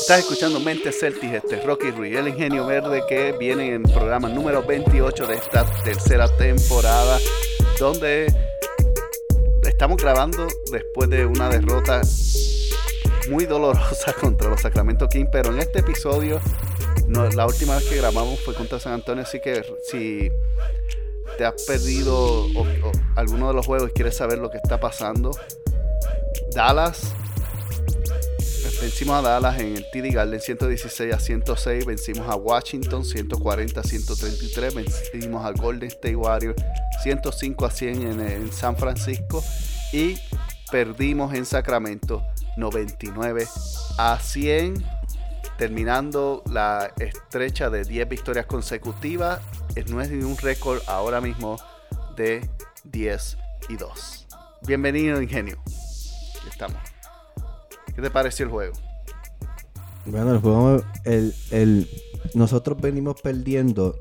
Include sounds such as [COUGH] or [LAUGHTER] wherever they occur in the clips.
Estás escuchando Mente Celtics, este Rocky Ruiz, el ingenio verde que viene en programa número 28 de esta tercera temporada, donde estamos grabando después de una derrota muy dolorosa [LAUGHS] contra los Sacramento King, pero en este episodio, la última vez que grabamos fue contra San Antonio, así que si te has perdido alguno de los juegos y quieres saber lo que está pasando, Dallas Vencimos a Dallas en el TD Garden 116 a 106. Vencimos a Washington 140 a 133. Vencimos a Golden State Warriors 105 a 100 en, San Francisco. Y perdimos en Sacramento 99 a 100. Terminando la estrecha de 10 victorias consecutivas. No es un récord ahora mismo de 10 y 2. Bienvenido, Ingenio. Estamos. ¿Qué te pareció el juego? Bueno, el juego, el, nosotros venimos perdiendo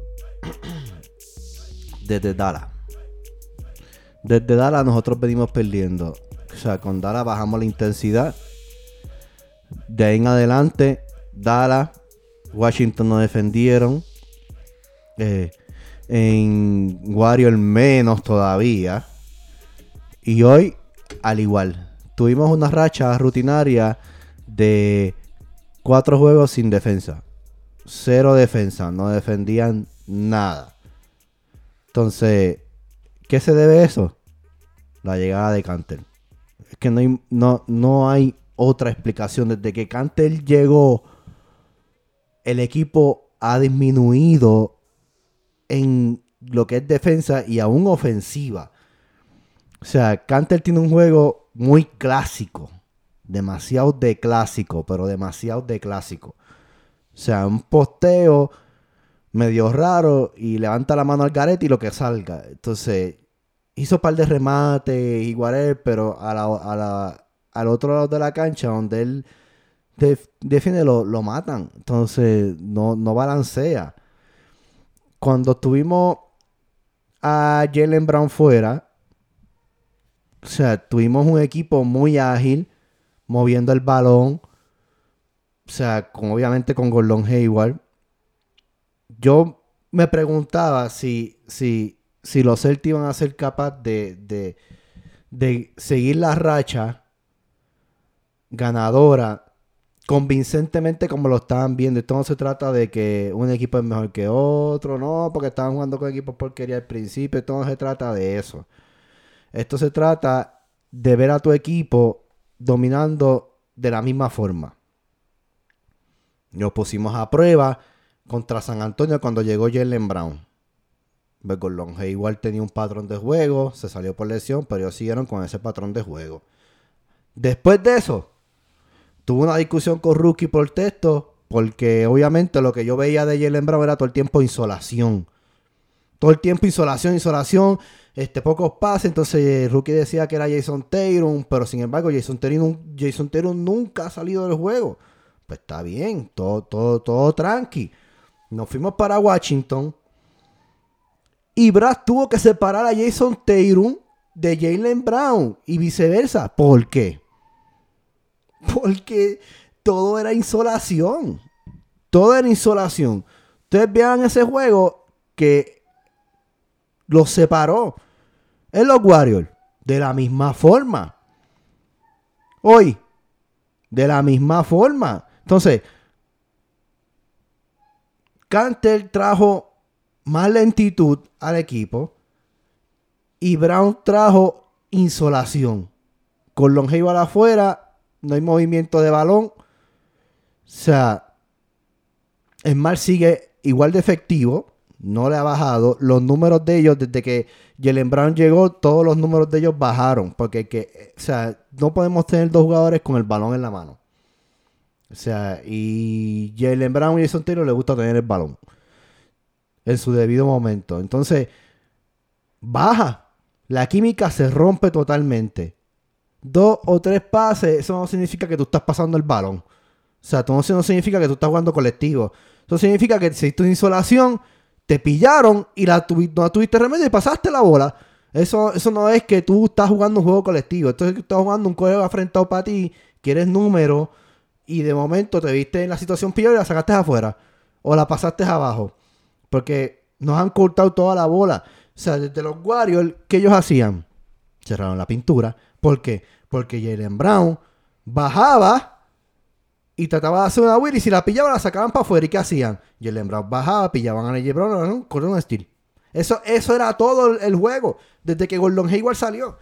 desde Dallas. Desde Dallas nosotros venimos perdiendo. O sea, con Dallas bajamos la intensidad. De ahí en adelante, Dallas, Washington nos defendieron. Eh, en Warrior menos todavía. Y hoy, al igual tuvimos una racha rutinaria de cuatro juegos sin defensa. Cero defensa, no defendían nada. Entonces, ¿qué se debe a eso? La llegada de Cantel. Es que no hay, no, no hay otra explicación. Desde que Cantel llegó, el equipo ha disminuido en lo que es defensa y aún ofensiva. O sea, Cantel tiene un juego muy clásico. Demasiado de clásico, pero demasiado de clásico. O sea, un posteo medio raro y levanta la mano al garete y lo que salga. Entonces, hizo un par de remates y pero a al otro lado de la cancha, donde él defiende, lo, lo, matan. Entonces, no, no balancea. Cuando tuvimos a Jalen Brown fuera, o sea, tuvimos un equipo muy ágil, moviendo el balón. O sea, con, obviamente con Gordon Hayward. Yo me preguntaba si, si, si los Celtics iban a ser capaces de, de, seguir la racha ganadora convincentemente como lo estaban viendo. Esto no se trata de que un equipo es mejor que otro, no, porque estaban jugando con equipos porquería al principio. Esto no se trata de eso. Esto se trata de ver a tu equipo dominando de la misma forma. Nos pusimos a prueba contra San Antonio cuando llegó Jalen Brown. Gordon igual tenía un patrón de juego, se salió por lesión, pero ellos siguieron con ese patrón de juego. Después de eso, tuve una discusión con Rookie por texto, porque obviamente lo que yo veía de Jalen Brown era todo el tiempo insolación. Todo el tiempo insolación, insolación este, pocos pases. Entonces Rookie decía que era Jason Taylor, pero sin embargo Jason Taylor, Jason Taylor nunca ha salido del juego. Pues está bien, todo, todo, todo tranqui. Nos fuimos para Washington. Y Brad tuvo que separar a Jason Taylor de Jalen Brown y viceversa. ¿Por qué? Porque todo era insolación. Todo era insolación. Ustedes vean ese juego que los separó en los Warriors. De la misma forma. Hoy. De la misma forma. Entonces, Canter trajo más lentitud al equipo. Y Brown trajo insolación. Con Longeville afuera, no hay movimiento de balón. O sea, Smart sigue igual de efectivo no le ha bajado. Los números de ellos, desde que Jalen Brown llegó, todos los números de ellos bajaron. Porque, que, o sea, no podemos tener dos jugadores con el balón en la mano. O sea, y Jalen Brown y Jason Taylor le gusta tener el balón en su debido momento. Entonces, baja. La química se rompe totalmente. Dos o tres pases, eso no significa que tú estás pasando el balón. O sea, eso no significa que tú estás jugando colectivo. Eso significa que si tú insolación, te pillaron y la no tuviste remedio y pasaste la bola. Eso, eso no es que tú estás jugando un juego colectivo. Esto es que estás jugando un juego afrentado para ti, quieres número, y de momento te viste en la situación peor y la sacaste afuera. O la pasaste abajo. Porque nos han cortado toda la bola. O sea, desde los Warriors, ¿qué ellos hacían? Cerraron la pintura. ¿Por qué? Porque Jalen Brown bajaba y trataba de hacer una wheel y si la pillaban la sacaban para afuera. ¿Y qué hacían? Jalen Brown bajaba, pillaban a Jalen Brown, con un steel. Eso, eso era todo el juego. Desde que Gordon Hayward salió.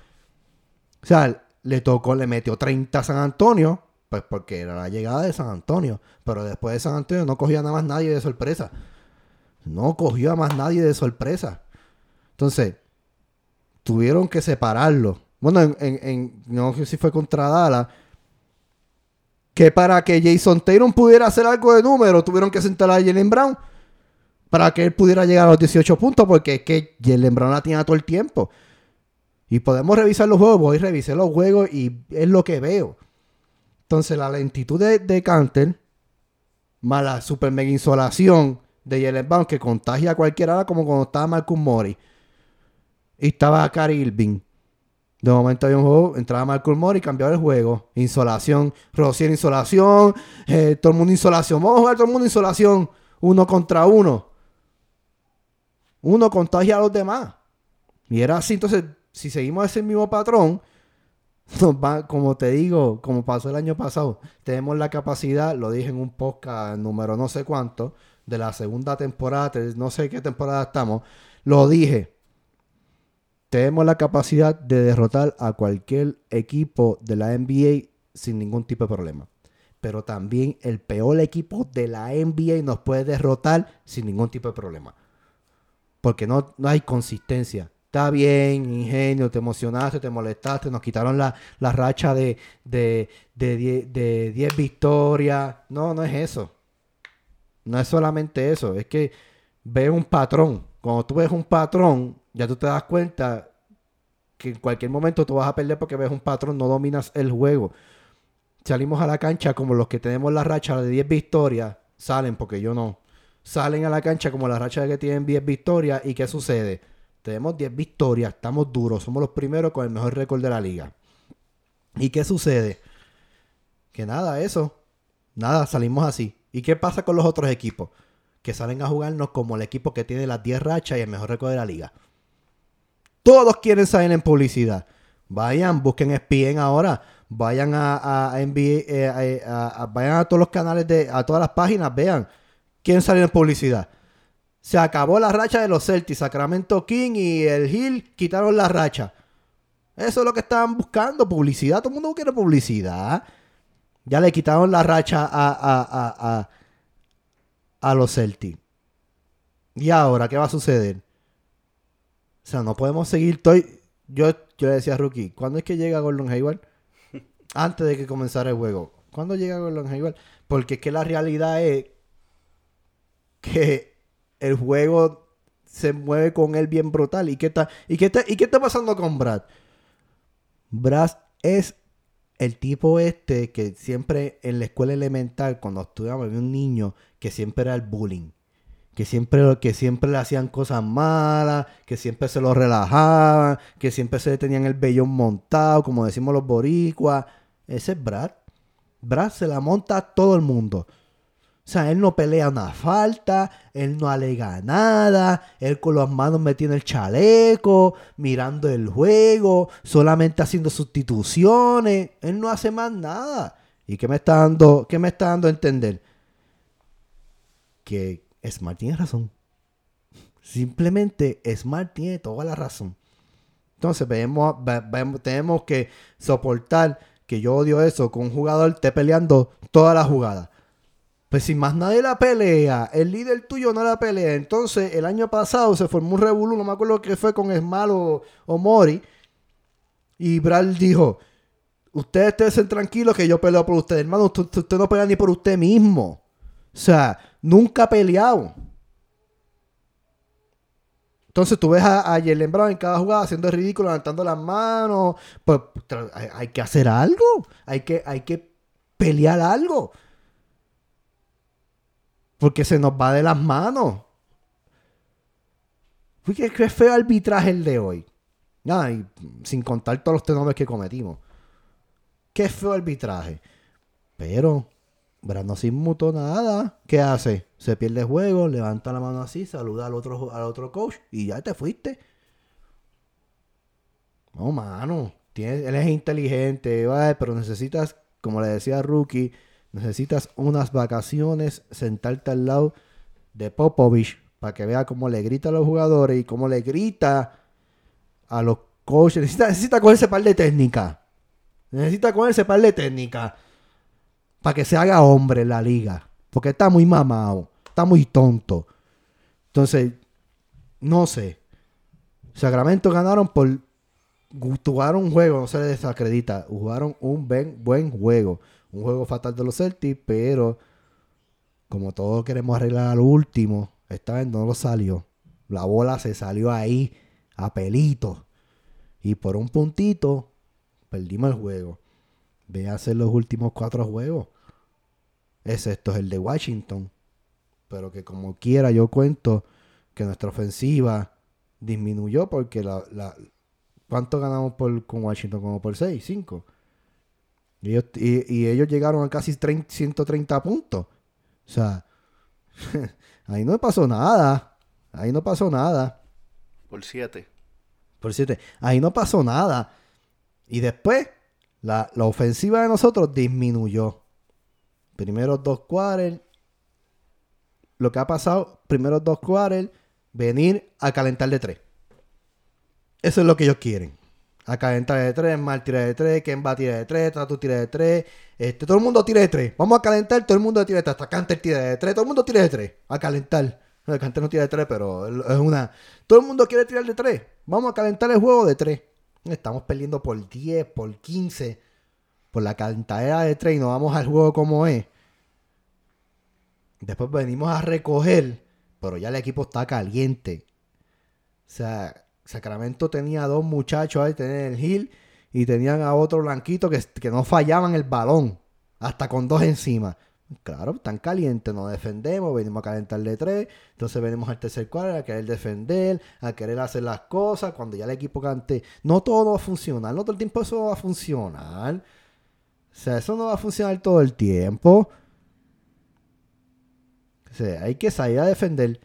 O sea, le tocó, le metió 30 a San Antonio. Pues porque era la llegada de San Antonio. Pero después de San Antonio no cogía nada más nadie de sorpresa. No cogió a más nadie de sorpresa. Entonces, tuvieron que separarlo. Bueno, en, no sé si fue contra Dallas. Que para que Jason Taylor pudiera hacer algo de número, tuvieron que sentar a Jalen Brown. Para que él pudiera llegar a los 18 puntos. Porque es que Jalen Brown la tiene todo el tiempo. Y podemos revisar los juegos. Voy a revisar los juegos y es lo que veo. Entonces, la lentitud de, de Canter, más la super mega insolación de Jalen Brown, que contagia a cualquiera, como cuando estaba Marcus Mori y estaba Cary Irving. De momento había un juego, entraba Marcus Mori y cambiaba el juego. Insolación, Rocier insolación, eh, todo el mundo insolación. Vamos a jugar todo el mundo insolación, uno contra uno. Uno contagia a los demás. Y era así, entonces, si seguimos ese mismo patrón, [LAUGHS] como te digo, como pasó el año pasado, tenemos la capacidad, lo dije en un podcast número no sé cuánto, de la segunda temporada, no sé qué temporada estamos, lo dije. Tenemos la capacidad de derrotar a cualquier equipo de la NBA sin ningún tipo de problema. Pero también el peor equipo de la NBA nos puede derrotar sin ningún tipo de problema. Porque no, no hay consistencia está bien, ingenio, te emocionaste, te molestaste, nos quitaron la, racha de 10 de, victorias. No, no es eso. No es solamente eso, es que ves un patrón. Cuando tú ves un patrón, ya tú te das cuenta que en cualquier momento tú vas a perder porque ves un patrón, no dominas el juego. Salimos a la cancha como los que tenemos la racha de 10 victorias, salen porque yo no. Salen a la cancha como la racha de que tienen 10 victorias y ¿qué sucede? Tenemos 10 victorias, estamos duros, somos los primeros con el mejor récord de la liga. ¿Y qué sucede? Que nada, eso. Nada, salimos así. ¿Y qué pasa con los otros equipos? Que salen a jugarnos como el equipo que tiene las 10 rachas y el mejor récord de la liga. Todos quieren salir en publicidad. Vayan, busquen ESPN ahora. Vayan a, a, eh, vayan a todos los canales de, a todas las páginas, vean quién sale en publicidad. Se acabó la racha de los Celtics. Sacramento King y el Hill quitaron la racha. Eso es lo que estaban buscando. Publicidad. Todo el mundo quiere publicidad. Ya le quitaron la racha a, a, a, a, los Celtics. ¿Y ahora qué va a suceder? O sea, no podemos seguir. Estoy, yo, yo le decía a Rookie, ¿cuándo es que llega Gordon Hayward? [LAUGHS] Antes de que comenzara el juego. ¿Cuándo llega Gordon Hayward? Porque es que la realidad es que el juego se mueve con él bien brutal. ¿Y qué está, y qué está, y qué está pasando con Brad? Brad es el tipo este que siempre en la escuela elemental, cuando estudiaba, había un niño que siempre era el bullying. Que siempre, que siempre le hacían cosas malas, que siempre se lo relajaban, que siempre se le tenían el vellón montado, como decimos los boricuas. Ese es Brad. Brad se la monta a todo el mundo. O sea, él no pelea una falta, él no alega nada, él con las manos metiendo el chaleco, mirando el juego, solamente haciendo sustituciones, él no hace más nada. ¿Y qué me está dando, qué me está dando a entender? Que Smart tiene razón. Simplemente Smart tiene toda la razón. Entonces vemos, tenemos que soportar que yo odio eso, que un jugador esté peleando toda la jugada. Pues si más nadie la pelea, el líder tuyo no la pelea. Entonces, el año pasado se formó un revolú, no me acuerdo qué fue con Esmal o, Mori. Y Brad dijo: Ustedes estén tranquilos que yo peleo por ustedes. Hermano, usted, no pelea ni por usted mismo. O sea, nunca ha peleado. Entonces tú ves a, a Jalen Brown en cada jugada haciendo el ridículo, levantando las manos. Pues hay, hay, que hacer algo. Hay que, hay que pelear algo. Porque se nos va de las manos. Fíjate qué feo arbitraje el de hoy. Sin contar todos los tenores que cometimos. Qué feo arbitraje. Pero Brandon sin muto nada. ¿Qué hace? Se pierde el juego, levanta la mano así, saluda al otro, al otro coach y ya te fuiste. No, mano. él es inteligente, pero necesitas, como le decía Rookie, necesitas unas vacaciones, sentarte al lado de Popovich para que vea cómo le grita a los jugadores y cómo le grita a los coaches. Necesita, necesita cogerse par de técnica. Necesita cogerse par de técnica para que se haga hombre en la liga. Porque está muy mamado, está muy tonto. Entonces, no sé. Sacramento ganaron por jugaron un juego, no se les desacredita. Jugaron un buen, juego. Un juego fatal de los Celtics, pero como todos queremos arreglar al último, esta vez no lo salió. La bola se salió ahí a pelito. Y por un puntito perdimos el juego. Ve a hacer los últimos cuatro juegos. Excepto el de Washington. Pero que como quiera yo cuento que nuestra ofensiva disminuyó porque la, ¿Cuánto ganamos por, con Washington? Como por 6, 5. Y ellos, llegaron a casi 130 puntos. O sea, [LAUGHS] ahí no pasó nada. Ahí no pasó nada. Por 7. Por 7. Ahí no pasó nada. Y después, la, ofensiva de nosotros disminuyó. Primeros dos quarters. Lo que ha pasado, primeros dos quarters, venir a calentar de 3. Eso es lo que ellos quieren. Acá entra de 3, Mal tira de 3, Ken va a tirar de 3, Tatu tira de 3. Este, todo el mundo tira de 3. Vamos a calentar, todo el mundo tira de 3. Hasta Canter tira de 3, todo el mundo tira de 3. A calentar. Canter no tira de 3, pero es una. Todo el mundo quiere tirar de 3. Vamos a calentar el juego de 3. Estamos perdiendo por 10, por 15. Por la calentadera de 3 y nos vamos al juego como es. Después venimos a recoger, pero ya el equipo está caliente. O sea, Sacramento tenía dos muchachos ahí, tenían el Hill y tenían a otro blanquito que, que no fallaban el balón, hasta con dos encima. Claro, tan caliente, nos defendemos, venimos a calentarle tres, entonces venimos al tercer cuadro a querer defender, a querer hacer las cosas, cuando ya el equipo cante, no todo va a funcionar, no todo el tiempo eso va a funcionar. O sea, eso no va a funcionar todo el tiempo. O sea, hay que salir a defender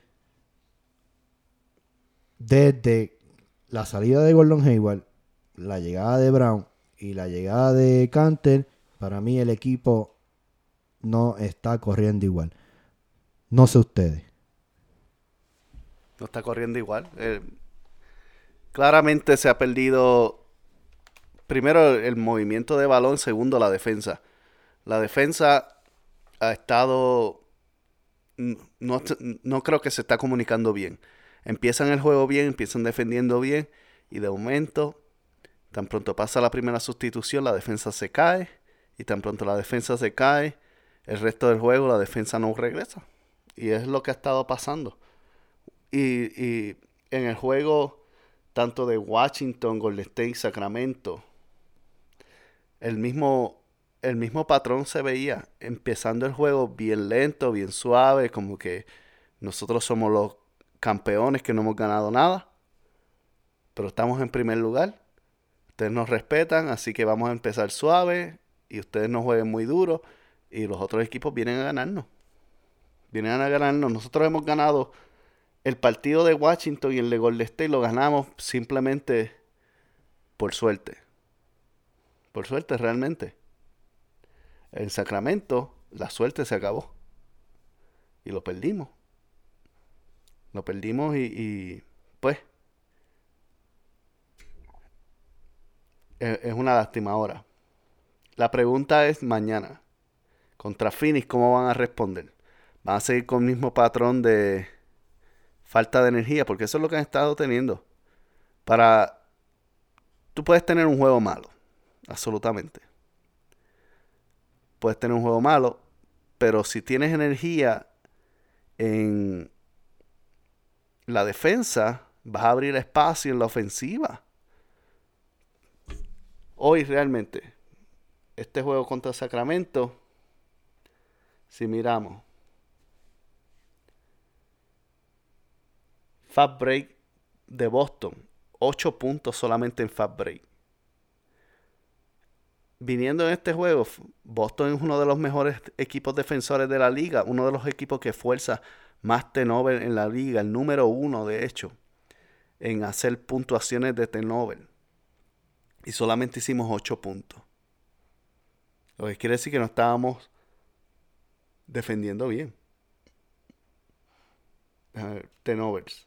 desde la salida de Gordon Hayward, la llegada de Brown y la llegada de Canter, para mí el equipo no está corriendo igual. No sé ustedes. No está corriendo igual. Eh, claramente se ha perdido primero el movimiento de balón, segundo la defensa. La defensa ha estado... No, creo que se está comunicando bien empiezan el juego bien, empiezan defendiendo bien y de momento, tan pronto pasa la primera sustitución, la defensa se cae y tan pronto la defensa se cae, el resto del juego la defensa no regresa. Y es lo que ha estado pasando. Y, en el juego tanto de Washington, Golden State, Sacramento, el mismo, el mismo patrón se veía, empezando el juego bien lento, bien suave, como que nosotros somos los campeones que no hemos ganado nada, pero estamos en primer lugar. Ustedes nos respetan, así que vamos a empezar suave y ustedes nos jueguen muy duro y los otros equipos vienen a ganarnos. Vienen a ganarnos. Nosotros hemos ganado el partido de Washington y el de Golden State lo ganamos simplemente por suerte. Por suerte realmente. En Sacramento la suerte se acabó. Y lo perdimos. Lo perdimos y, pues es, una lástima ahora. La pregunta es mañana. Contra Phoenix, ¿cómo van a responder? ¿Van a seguir con el mismo patrón de falta de energía? Porque eso es lo que han estado teniendo. Para... Tú puedes tener un juego malo. Absolutamente. Puedes tener un juego malo. Pero si tienes energía en la defensa, vas a abrir espacio en la ofensiva. Hoy realmente, este juego contra Sacramento, si miramos, Fast Break de Boston, 8 puntos solamente en Fast Break. Viniendo en este juego, Boston es uno de los mejores equipos defensores de la liga, uno de los equipos que fuerza más turnover en la liga, el número uno de hecho, en hacer puntuaciones de turnover. Y solamente hicimos 8 puntos. Lo que quiere decir que no estábamos defendiendo bien. Tenovers.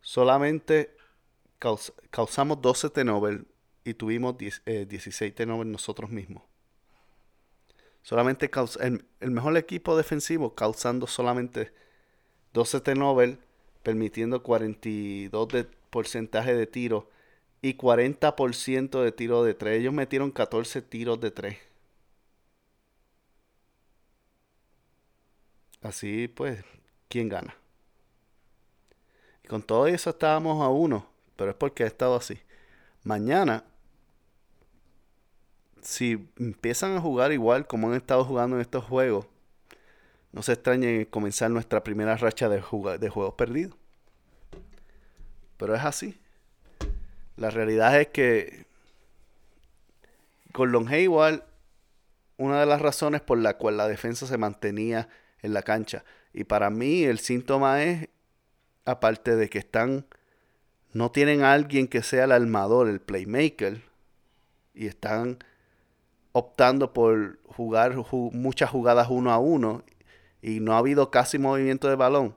Solamente causamos 12 tenovers y tuvimos 16 eh, tenovers nosotros mismos. Solamente el, el, mejor equipo defensivo causando solamente 12 tenovers, permitiendo 42 de porcentaje de tiro y 40% de tiro de 3. Ellos metieron 14 tiros de 3. Así pues, ¿quién gana? Y con todo eso estábamos a uno, pero es porque ha estado así. Mañana, si empiezan a jugar igual como han estado jugando en estos juegos, no se extrañen comenzar nuestra primera racha de, de juegos perdidos. Pero es así. La realidad es que con Long Hayward, una de las razones por la cual la defensa se mantenía en la cancha. Y para mí el síntoma es, aparte de que están, no tienen a alguien que sea el armador, el playmaker, y están optando por jugar muchas jugadas uno a uno, y no ha habido casi movimiento de balón.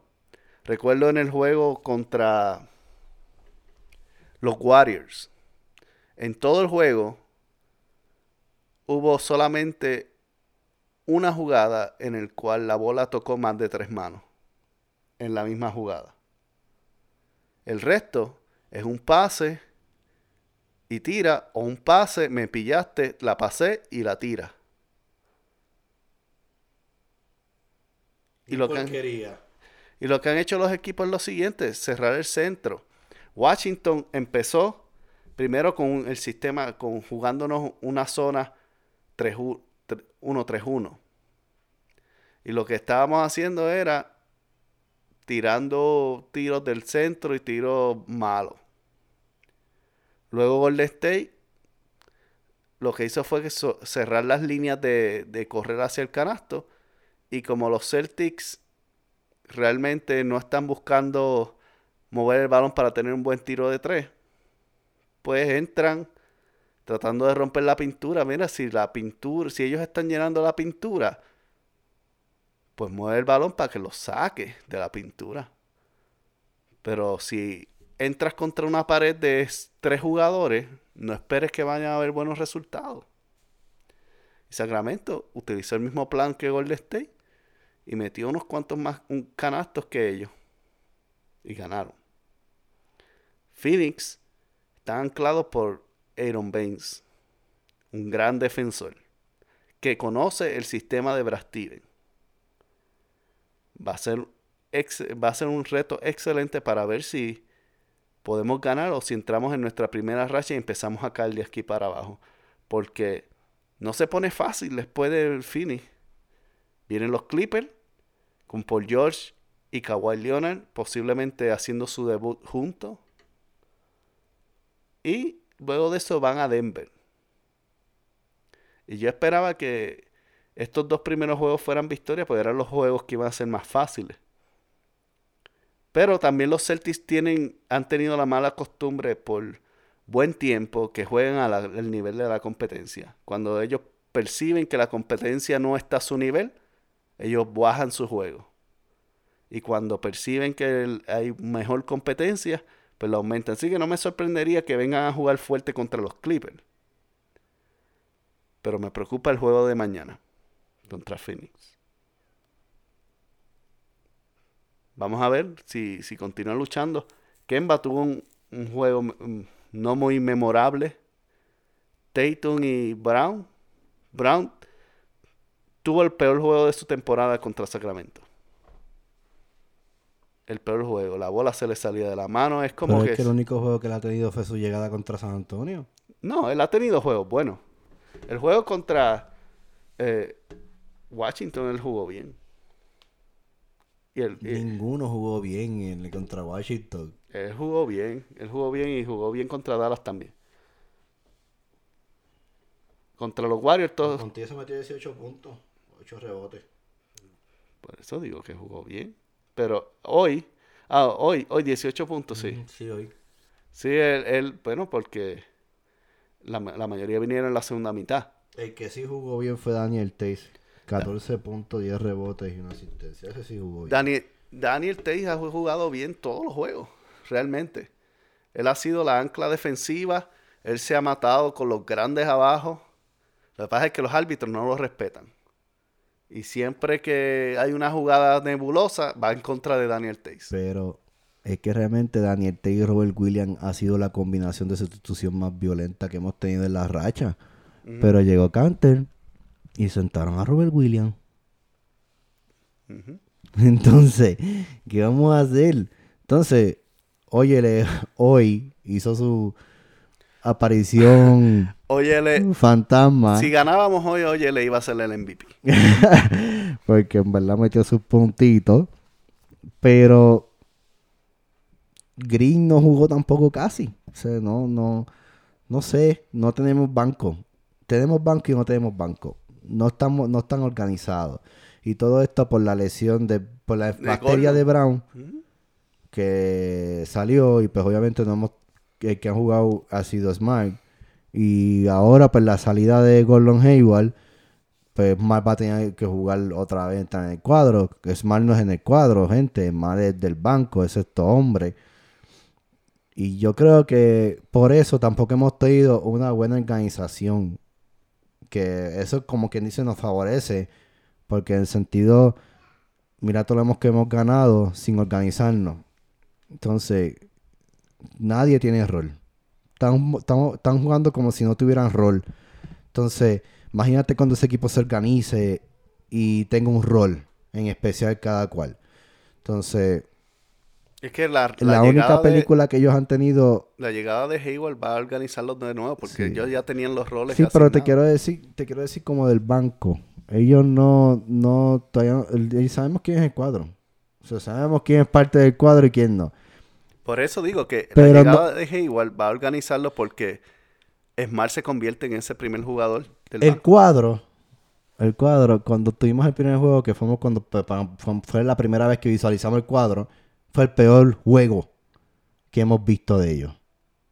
Recuerdo en el juego contra los Warriors. En todo el juego hubo solamente una jugada en el cual la bola tocó más de tres manos en la misma jugada. El resto es un pase y tira o un pase, me pillaste, la pasé y la tira. Y lo, que han, y lo que han hecho los equipos es lo siguiente, cerrar el centro. Washington empezó primero con el sistema, con jugándonos una zona 1-3-1. Y lo que estábamos haciendo era tirando tiros del centro y tiros malos. Luego Golden State lo que hizo fue que cerrar las líneas de, correr hacia el canasto. Y como los Celtics realmente no están buscando mover el balón para tener un buen tiro de tres, pues entran tratando de romper la pintura. Mira, si la pintura, si ellos están llenando la pintura, pues mueve el balón para que lo saque de la pintura. Pero si entras contra una pared de tres jugadores, no esperes que vayan a haber buenos resultados. Sacramento utilizó el mismo plan que Golden State y metió unos cuantos más canastos que ellos. Y ganaron. Phoenix está anclado por Aaron Baines, un gran defensor que conoce el sistema de Brad Va a ser, va a ser un reto excelente para ver si podemos ganar o si entramos en nuestra primera racha y empezamos a caer de aquí para abajo. Porque no se pone fácil después del Phoenix. Vienen los Clippers con Paul George y Kawhi Leonard posiblemente haciendo su debut juntos. Y luego de eso van a Denver. Y yo esperaba que estos dos primeros juegos fueran victorias, porque eran los juegos que iban a ser más fáciles. Pero también los Celtics tienen, han tenido la mala costumbre por buen tiempo que jueguen al nivel de la competencia. Cuando ellos perciben que la competencia no está a su nivel, ellos bajan su juego. Y cuando perciben que hay mejor competencia, pues lo aumentan. Así que no me sorprendería que vengan a jugar fuerte contra los Clippers. Pero me preocupa el juego de mañana contra Phoenix. Vamos a ver si, si continúa luchando. Kemba tuvo un, juego mm, no muy memorable. Tatum y Brown. Brown tuvo el peor juego de su temporada contra Sacramento el peor juego. La bola se le salía de la mano. Es como que. Es que el único juego que él ha tenido fue su llegada contra San Antonio. No, él ha tenido juegos bueno. El juego contra eh, Washington él jugó bien. Y Ninguno jugó bien en el contra Washington. Él jugó bien. Él jugó bien y jugó bien contra Dallas también. Contra los Warriors, todos. Contigo se metió 18 puntos, 8 rebotes. Por eso digo que jugó bien. Pero hoy, ah, hoy, hoy 18 puntos, sí. Sí, hoy. Sí, él, él- bueno, porque la, la mayoría vinieron en la segunda mitad. El que sí jugó bien fue Daniel Tays. 14 puntos, 10 rebotes y una asistencia. Ese sí jugó bien. Daniel, Daniel Tays ha jugado bien todos los juegos, realmente. Él ha sido la ancla defensiva, él se ha matado con los grandes abajo. Lo que pasa es que los árbitros no lo respetan. Y siempre que hay una jugada nebulosa, va en contra de Daniel Tays. Pero es que realmente Daniel Tays y Robert Williams ha sido la combinación de sustitución más violenta que hemos tenido en la racha. Pero llegó Canter y sentaron a Robert Williams. [LAUGHS] Entonces, ¿qué vamos a hacer? Entonces, óyele, [LAUGHS] hoy hizo su aparición [LAUGHS] Óyele, fantasma. si ganábamos hoy, oye, le iba a ser el MVP. porque en verdad metió sus puntitos. Pero Green no jugó tampoco casi. O sea, no, no, no sé, no tenemos banco. Tenemos banco y no tenemos banco. No estamos, no están organizados. Y todo esto por la lesión de, por la bacteria Gordon. de Brown Ujú. que salió y pues obviamente no hemos el que han jugado ha sido Smart y ahora pues la salida de Gordon Hayward pues Smart va a tener que jugar otra vez está en el cuadro Smart no es en el cuadro gente Smart es del banco es esto hombre y yo creo que por eso tampoco hemos tenido una buena organización que eso como quien dice nos favorece porque en el sentido mira todo lo que hemos ganado sin organizarnos entonces, nadie tiene rol. Están- están jugando como si no tuvieran rol. Entonces, imagínate cuando ese equipo se organice y tenga un rol en especial cada cual. Entonces, Es que la, la, la única de- película que ellos han tenido... la llegada de Hayward va a organizarlos de nuevo porque Sí. ellos ya tenían los roles. Sí, pero te quiero decir, te quiero decir como del banco. Ellos no, no, todavía, sabemos quién es el cuadro. O sea, sabemos quién es parte del cuadro y quién no. Por eso digo que Pero la no- llegada de Hayward va a organizarlo porque Smart se convierte en ese primer jugador del El banco. cuadro, el cuadro, cuando tuvimos el primer juego, que fuimos cuando fue la primera vez que visualizamos el cuadro, fue el peor juego que hemos visto de ellos.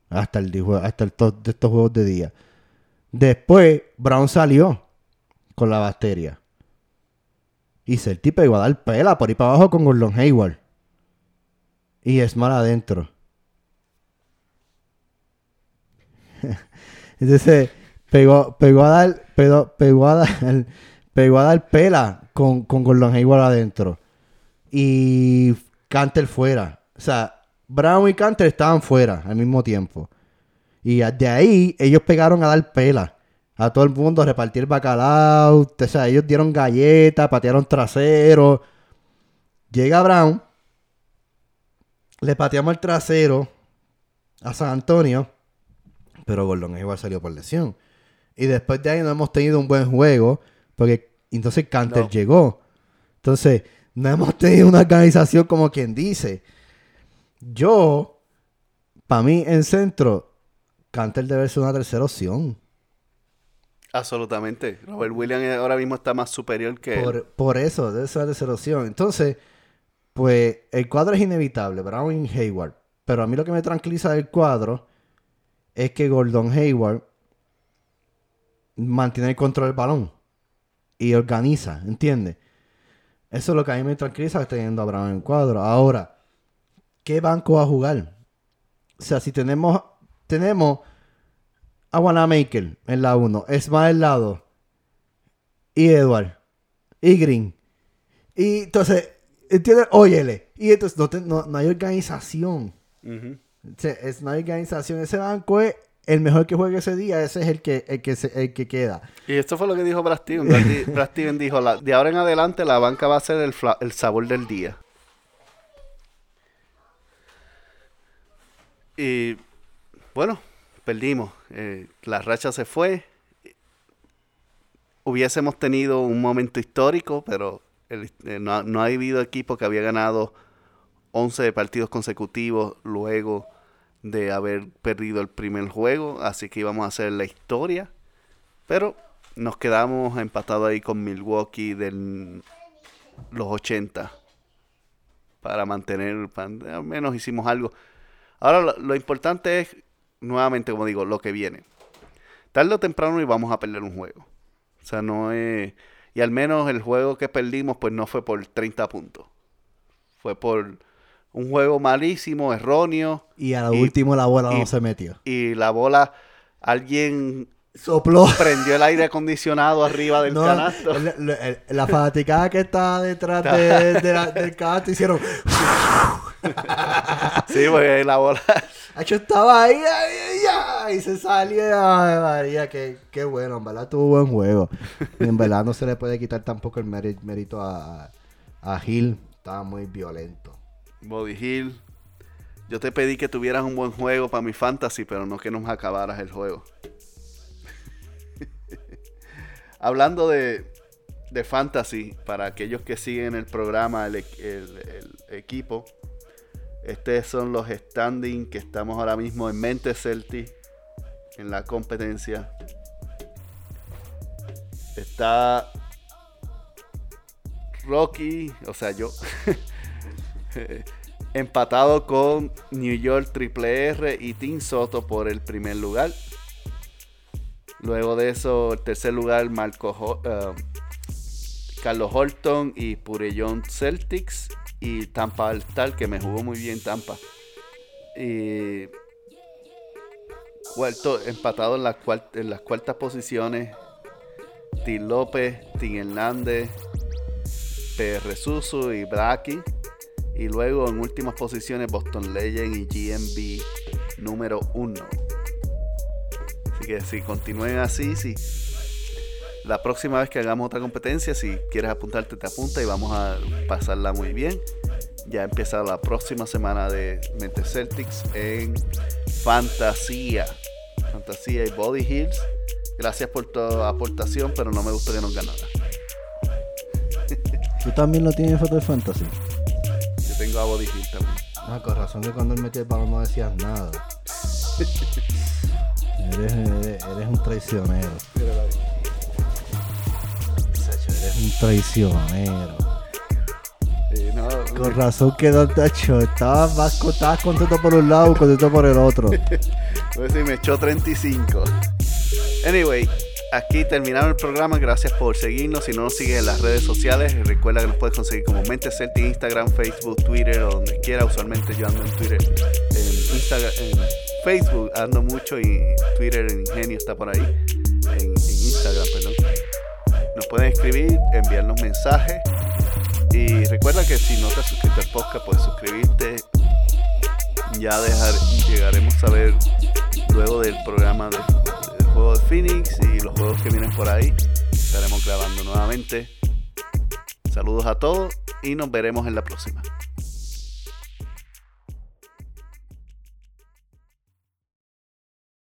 Hasta el, hasta el de estos juegos de día. Después, Brown salió con la bacteria. Y el tipo iba a dar pela por ir para abajo con Gordon Hayward. Y Smart adentro. [LAUGHS] Entonces, pegó, pegó a dar, pegó, pegó a dar, [LAUGHS] pegó a pela con, con Gordon Hayward adentro. Y Canter fuera. O sea, Brown y Canter estaban fuera al mismo tiempo. Y de ahí ellos pegaron a dar pela. A todo el mundo, a repartir bacalao. O sea, ellos dieron galletas, patearon trasero. Llega Brown. Le pateamos el trasero a San Antonio. Pero Gordon Hayward salió por lesión. Y después de ahí no hemos tenido un buen juego. Porque entonces Canter No. llegó. Entonces, no hemos tenido una organización como quien dice. Yo, para mí, en centro, Canter debe ser una tercera opción. Absolutamente. Robert Williams ahora mismo está más superior que él. Por, por eso, debe ser una tercera opción. Entonces, pues, el cuadro es inevitable, Brown y Hayward. Pero a mí lo que me tranquiliza del cuadro es que Gordon Hayward mantiene el control del balón y organiza, ¿entiendes? Eso es lo que a mí me tranquiliza teniendo a Brown en el cuadro. Ahora, ¿qué banco va a jugar? O sea, si tenemos, tenemos a Wanamaker en la 1, Esma en la 2 y Edward y Green. Y entonces, ¿entiendes? Óyele. Y entonces no, te- no- no hay organización. Ujú. O sea, es, no hay organización. Ese banco es el mejor que juegue ese día. Ese es el que, el que, se- el que queda. Y esto fue lo que dijo Brad Steven. Brad, Steven dijo, "La- de ahora en adelante la banca va a ser el, fla- el sabor del día. Y bueno, perdimos. Eh, la racha se fue. Hubiésemos tenido un momento histórico, pero eh, no, no ha habido equipo que había ganado 11 partidos consecutivos luego de haber perdido el primer juego. Así que íbamos a hacer la historia. Pero nos quedamos empatados ahí con Milwaukee de los 80 para mantener, al menos hicimos algo. Ahora lo, importante es, nuevamente como digo, lo que viene. Tarde o temprano y vamos a perder un juego. O sea, no es... Y al menos el juego que perdimos pues no fue por 30 puntos. Fue por un juego malísimo, erróneo. Y a lo último la bola no se metió. Y la bola, alguien sopló. Prendió el aire acondicionado arriba del canasto. la fanaticada que está detrás del canasto hicieron. [LAUGHS] sí, porque la bola. [LAUGHS] Hecho estaba ahí, ahí, y se salió. Ay, María, qué, qué bueno, en verdad tuvo buen juego. Y en verdad no se le puede quitar tampoco el mérito a, a Gil. Estaba muy violento. Body Hill. Yo te pedí que tuvieras un buen juego para mi fantasy, pero no que nos acabaras el juego. [LAUGHS] Hablando de, de, fantasy, para aquellos que siguen el programa, el, equipo, estos son los standings que estamos ahora mismo en mente Celti en la competencia. Está Rocky, o sea, yo, [LAUGHS] [LAUGHS] empatado con New York Triple R y Team Soto por el primer lugar. Luego de eso, el tercer lugar, Marco eh, Carlos Horton y Purellón Celtics. Y Tampa Altal, que me jugó muy bien Tampa. Y cuarto, empatado en, en las cuartas posiciones. Tim López, Tim Hernández, PR Susu y Braki. Y luego en últimas posiciones Boston Legend y GMB número 1 que si continúen así, si la próxima vez que hagamos otra competencia, si quieres apuntarte, te apunta y vamos a pasarla muy bien. Ya empieza la próxima semana de Mente Celtics en Fantasía. Fantasía y Body Hills. Gracias por tu aportación, pero no me gusta que nos ganara. ¿Tú también lo tienes en foto Fantasy? Tengo a también. Ah, con razón que cuando él metió el balón no decías nada. [LAUGHS] Eres, un traicionero. eres un traicionero. Con razón que te echó. Estabas, más, estabas contento por un lado y contento por el otro. [LAUGHS] pues sí, me echó 35. Anyway, aquí terminaron el programa. Gracias por seguirnos. Si no nos sigues en las redes sociales, recuerda que nos puedes conseguir como Mente Celtic, Instagram, Facebook, Twitter o donde quiera. Usualmente yo ando en Twitter, en Instagram, Facebook ando mucho y Twitter en Ingenio está por ahí. En, Instagram, perdón. Nos pueden escribir, enviarnos mensajes. Y recuerda que si no te has suscrito al podcast, puedes suscribirte. Ya dejar, llegaremos a ver luego del programa del juego de Phoenix y los juegos que vienen por ahí. Estaremos grabando nuevamente. Saludos a todos y nos veremos en la próxima.